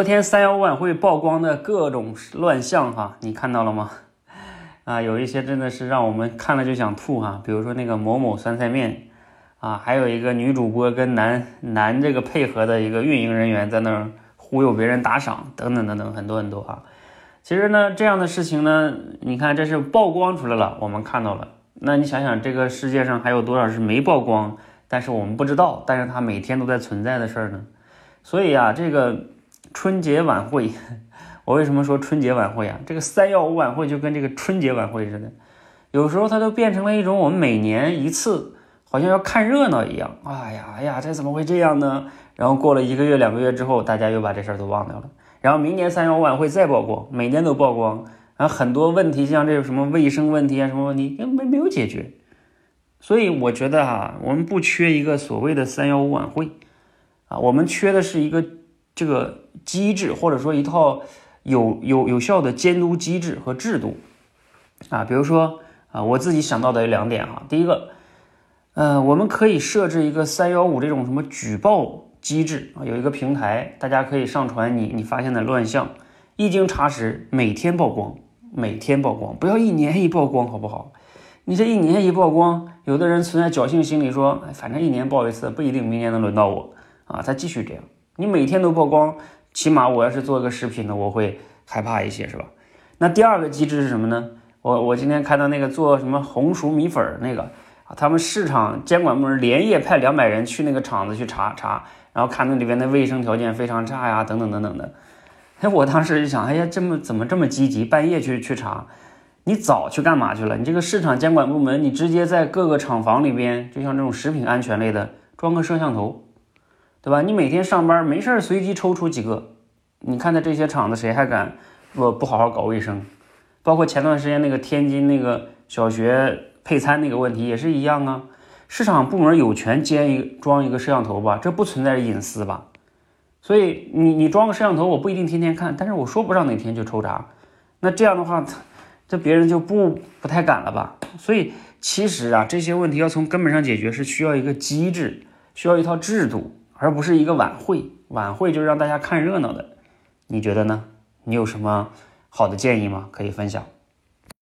昨天三幺五晚会曝光的各种乱象哈，你看到了吗？啊，有一些真的是让我们看了就想吐哈，比如说那个某某酸菜面啊，还有一个女主播跟男男这个配合的一个运营人员在那儿忽悠别人打赏等等等等很多很多啊。其实呢，这样的事情呢，你看这是曝光出来了，我们看到了。那你想想，这个世界上还有多少是没曝光，但是我们不知道，但是它每天都在存在的事儿呢？所以啊，这个。春节晚会，我为什么说春节晚会啊？这个三幺五晚会就跟这个春节晚会似的，有时候它都变成了一种我们每年一次，好像要看热闹一样。哎呀哎呀，这怎么会这样呢？然后过了一个月两个月之后，大家又把这事儿都忘掉了。然后明年三幺五晚会再曝光，每年都曝光，然后很多问题，像这个什么卫生问题啊，什么问题没没有解决。所以我觉得哈，我们不缺一个所谓的三幺五晚会啊，我们缺的是一个。这个机制或者说一套有有有效的监督机制和制度啊，比如说啊，我自己想到的两点哈。第一个，呃，我们可以设置一个三幺五这种什么举报机制啊，有一个平台，大家可以上传你你发现的乱象，一经查实，每天曝光，每天曝光，不要一年一曝光，好不好？你这一年一曝光，有的人存在侥幸心理，说反正一年报一次，不一定明年能轮到我啊，他继续这样。你每天都曝光，起码我要是做一个视频的，我会害怕一些，是吧？那第二个机制是什么呢？我我今天看到那个做什么红薯米粉那个，他们市场监管部门连夜派两百人去那个厂子去查查，然后看那里边的卫生条件非常差呀，等等等等的。哎，我当时就想，哎呀，这么怎么这么积极，半夜去去查？你早去干嘛去了？你这个市场监管部门，你直接在各个厂房里边，就像这种食品安全类的，装个摄像头。对吧？你每天上班没事儿，随机抽出几个。你看他这些厂子，谁还敢不不好好搞卫生？包括前段时间那个天津那个小学配餐那个问题也是一样啊。市场部门有权监一装一个摄像头吧？这不存在隐私吧？所以你你装个摄像头，我不一定天天看，但是我说不上哪天就抽查。那这样的话，这别人就不不太敢了吧？所以其实啊，这些问题要从根本上解决，是需要一个机制，需要一套制度。而不是一个晚会，晚会就是让大家看热闹的，你觉得呢？你有什么好的建议吗？可以分享。